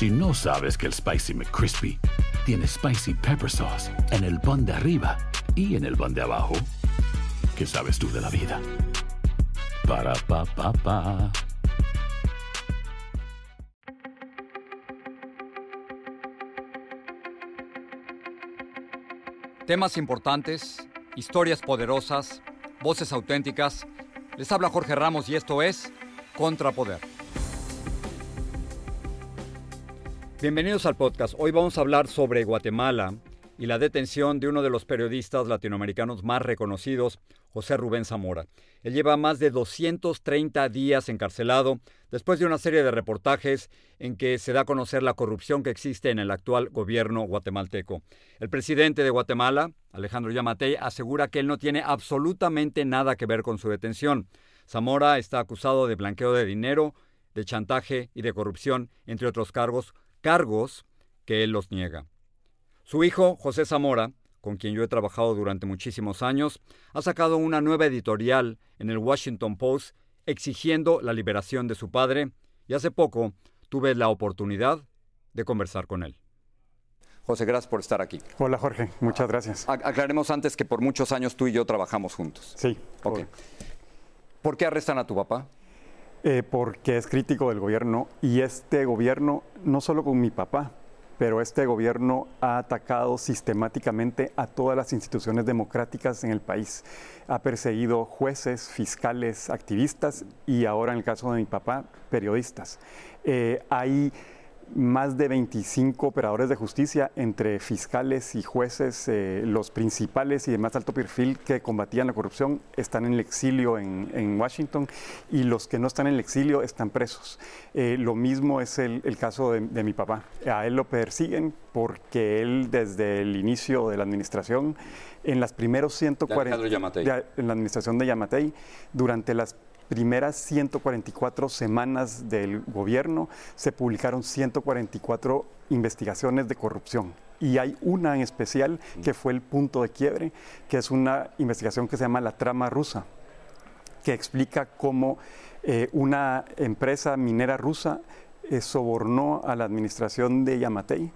Si no sabes que el Spicy McCrispy tiene Spicy Pepper Sauce en el pan de arriba y en el pan de abajo, ¿qué sabes tú de la vida? Para, pa, pa, pa. Temas importantes, historias poderosas, voces auténticas. Les habla Jorge Ramos y esto es Contrapoder. Bienvenidos al podcast. Hoy vamos a hablar sobre Guatemala y la detención de uno de los periodistas latinoamericanos más reconocidos, José Rubén Zamora. Él lleva más de 230 días encarcelado después de una serie de reportajes en que se da a conocer la corrupción que existe en el actual gobierno guatemalteco. El presidente de Guatemala, Alejandro Yamatei, asegura que él no tiene absolutamente nada que ver con su detención. Zamora está acusado de blanqueo de dinero, de chantaje y de corrupción, entre otros cargos, cargos que él los niega. Su hijo, José Zamora, con quien yo he trabajado durante muchísimos años, ha sacado una nueva editorial en el Washington Post exigiendo la liberación de su padre y hace poco tuve la oportunidad de conversar con él. José, gracias por estar aquí. Hola Jorge, muchas gracias. aclaremos antes que por muchos años tú y yo trabajamos juntos. Sí. Ok. ¿Por qué arrestan a tu papá? Eh, porque es crítico del gobierno y este gobierno, no solo con mi papá, pero este gobierno ha atacado sistemáticamente a todas las instituciones democráticas en el país. Ha perseguido jueces, fiscales, activistas y ahora en el caso de mi papá, periodistas. Eh, hay más de 25 operadores de justicia entre fiscales y jueces, eh, los principales y de más alto perfil que combatían la corrupción están en el exilio en, Washington y los que no están en el exilio están presos. Eh, lo mismo es el, caso de, mi papá. A él lo persiguen porque él desde el inicio de la administración, en las primeros 140... en la administración de Yamatei, durante las primeras 144 semanas del gobierno se publicaron 144 investigaciones de corrupción. Y hay una en especial que fue el punto de quiebre, que es una investigación que se llama la trama rusa, que explica cómo eh, una empresa minera rusa eh, sobornó a la administración de Yamatei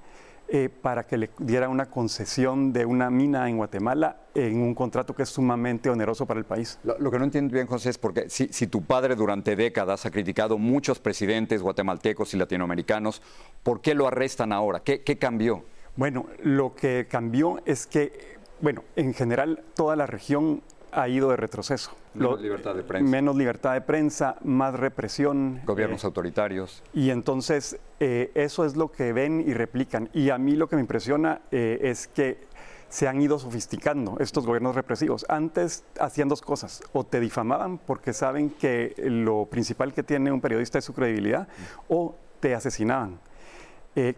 eh, para que le diera una concesión de una mina en Guatemala en un contrato que es sumamente oneroso para el país. Lo, que no entiendo bien, José, es porque si, tu padre durante décadas ha criticado muchos presidentes guatemaltecos y latinoamericanos, ¿por qué lo arrestan ahora? ¿Qué, qué cambió? Bueno, lo que cambió es que, bueno, en general toda la región ha ido de retroceso. Menos libertad de prensa. Menos libertad de prensa, más represión. Gobiernos eh, autoritarios. Y entonces eh, eso es lo que ven y replican. Y a mí lo que me impresiona eh, es que se han ido sofisticando estos gobiernos represivos. Antes hacían dos cosas, o te difamaban porque saben que lo principal que tiene un periodista es su credibilidad, o te asesinaban.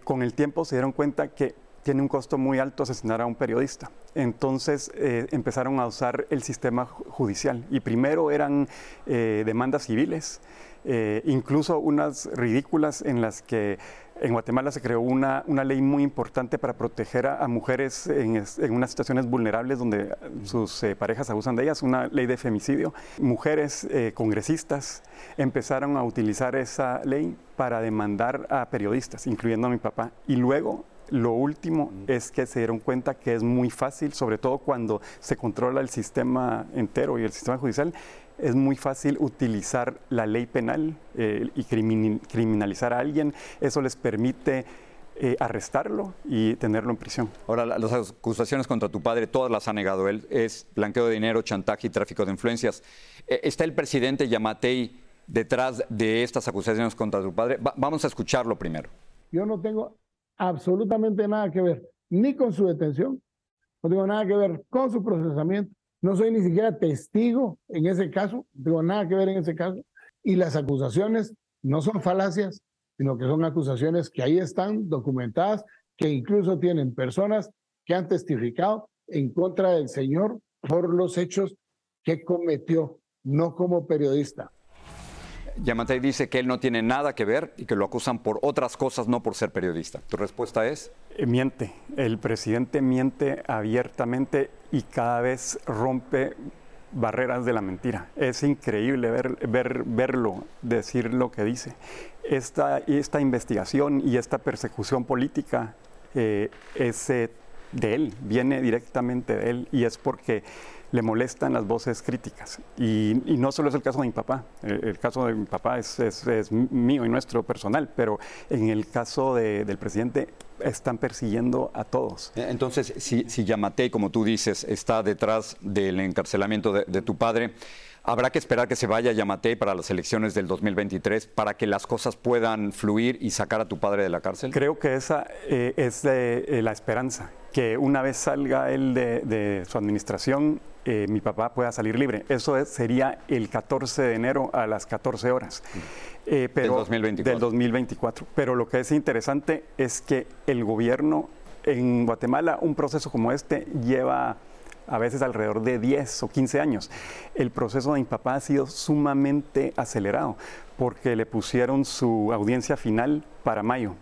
con el tiempo se dieron cuenta que tiene un costo muy alto asesinar a un periodista. Entonces eh, empezaron a usar el sistema judicial y primero eran eh, demandas civiles, eh, incluso unas ridículas en las que en Guatemala se creó una, una ley muy importante para proteger a, mujeres en, en, unas situaciones vulnerables donde sus parejas abusan de ellas, una ley de femicidio. Mujeres congresistas empezaron a utilizar esa ley para demandar a periodistas, incluyendo a mi papá. Y luego lo último es que se dieron cuenta que es muy fácil, sobre todo cuando se controla el sistema entero y el sistema judicial, es muy fácil utilizar la ley penal eh, y criminalizar a alguien. Eso les permite eh, arrestarlo y tenerlo en prisión. Ahora, las acusaciones contra tu padre, todas las ha negado él. Es blanqueo de dinero, chantaje y tráfico de influencias. Eh, ¿Está el presidente Yamatei detrás de estas acusaciones contra tu padre? vamos a escucharlo primero. Yo no tengo absolutamente nada que ver ni con su detención, no tengo nada que ver con su procesamiento, no soy ni siquiera testigo en ese caso, no tengo nada que ver en ese caso, y las acusaciones no son falacias, sino que son acusaciones que ahí están documentadas, que incluso tienen personas que han testificado en contra del señor por los hechos que cometió, no como periodista. Yamatei dice que él no tiene nada que ver y que lo acusan por otras cosas, no por ser periodista. ¿Tu respuesta es? Eh, miente. El presidente miente abiertamente y cada vez rompe barreras de la mentira. Es increíble ver, ver, verlo, decir lo que dice. Esta, esta investigación y esta persecución política eh, es de él, viene directamente de él y es porque le molestan las voces críticas. Y, no solo es el caso de mi papá, el, caso de mi papá es, es, mío y nuestro personal, pero en el caso del presidente están persiguiendo a todos. Entonces, si, si Yamatei, como tú dices, está detrás del encarcelamiento de, tu padre, ¿Habrá que esperar que se vaya Yamatei para las elecciones del 2023 para que las cosas puedan fluir y sacar a tu padre de la cárcel? Creo que esa eh, es eh, la esperanza, que una vez salga él de, su administración, eh, mi papá pueda salir libre. Eso sería el 14 de enero a las 14 horas. Eh, pero, del 2024. Del 2024. Pero lo que es interesante es que el gobierno en Guatemala, un proceso como este lleva a veces alrededor de 10 o 15 años. El proceso de mi papá ha sido sumamente acelerado porque le pusieron su audiencia final para mayo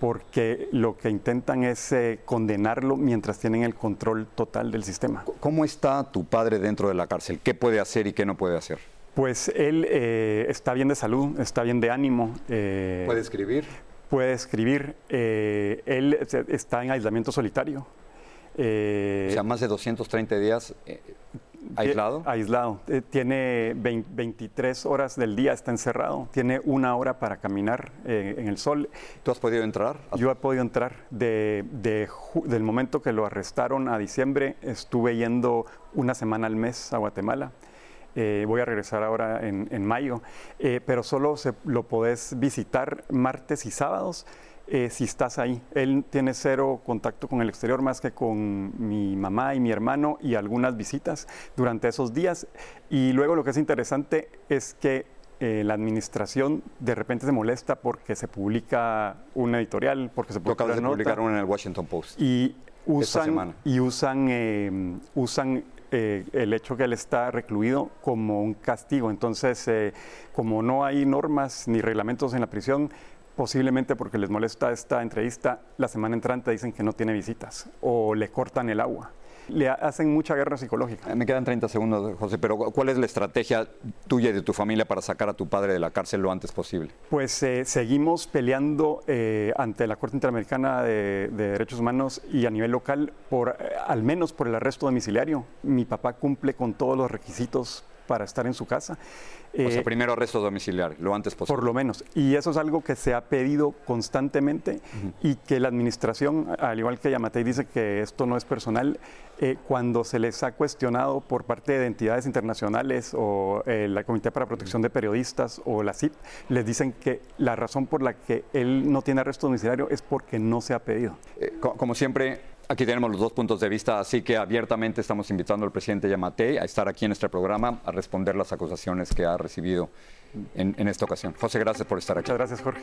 porque lo que intentan es eh, condenarlo mientras tienen el control total del sistema. ¿Cómo está tu padre dentro de la cárcel? ¿Qué puede hacer y qué no puede hacer? Pues él eh, está bien de salud, está bien de ánimo. Eh, ¿Puede escribir? Puede escribir. él está en aislamiento solitario. O sea, más de 230 días ¿Aislado? aislado. Eh, tiene 23 horas del día, está encerrado. Tiene una hora para caminar eh, en el sol. ¿Tú has podido entrar? Yo he podido entrar. De, del momento que lo arrestaron a diciembre, estuve yendo una semana al mes a Guatemala. Eh, voy a regresar ahora en, mayo, pero solo se, lo podés visitar martes y sábados eh, si estás ahí. Él tiene cero contacto con el exterior más que con mi mamá y mi hermano y algunas visitas durante esos días. Y luego lo que es interesante es que eh, la administración de repente se molesta porque se publica un editorial, porque se publica una publicar en el Washington Post. Y usan, y usan, eh, usan el hecho que él está recluido como un castigo. Entonces, como no hay normas ni reglamentos en la prisión, posiblemente porque les molesta esta entrevista, la semana entrante dicen que no tiene visitas o le cortan el agua. Le hacen mucha guerra psicológica. Me quedan 30 segundos, José, pero ¿cuál es la estrategia tuya y de tu familia para sacar a tu padre de la cárcel lo antes posible? Pues eh, seguimos peleando eh, ante la Corte Interamericana de, Derechos Humanos y a nivel local, por, eh, al menos por el arresto domiciliario. Mi papá cumple con todos los requisitos para estar en su casa. o sea, eh, primero arresto domiciliario, lo antes posible. Por lo menos. Y eso es algo que se ha pedido constantemente y que la administración, al igual que Yamatei dice que esto no es personal, eh, cuando se les ha cuestionado por parte de entidades internacionales o eh, la Comité para Protección de Periodistas o la CIP, les dicen que la razón por la que él no tiene arresto domiciliario es porque no se ha pedido. como siempre, Aquí tenemos los dos puntos de vista, así que abiertamente estamos invitando al presidente Yamatei a estar aquí en este programa, a responder las acusaciones que ha recibido en, en esta ocasión. José, gracias por estar aquí. Muchas gracias, Jorge.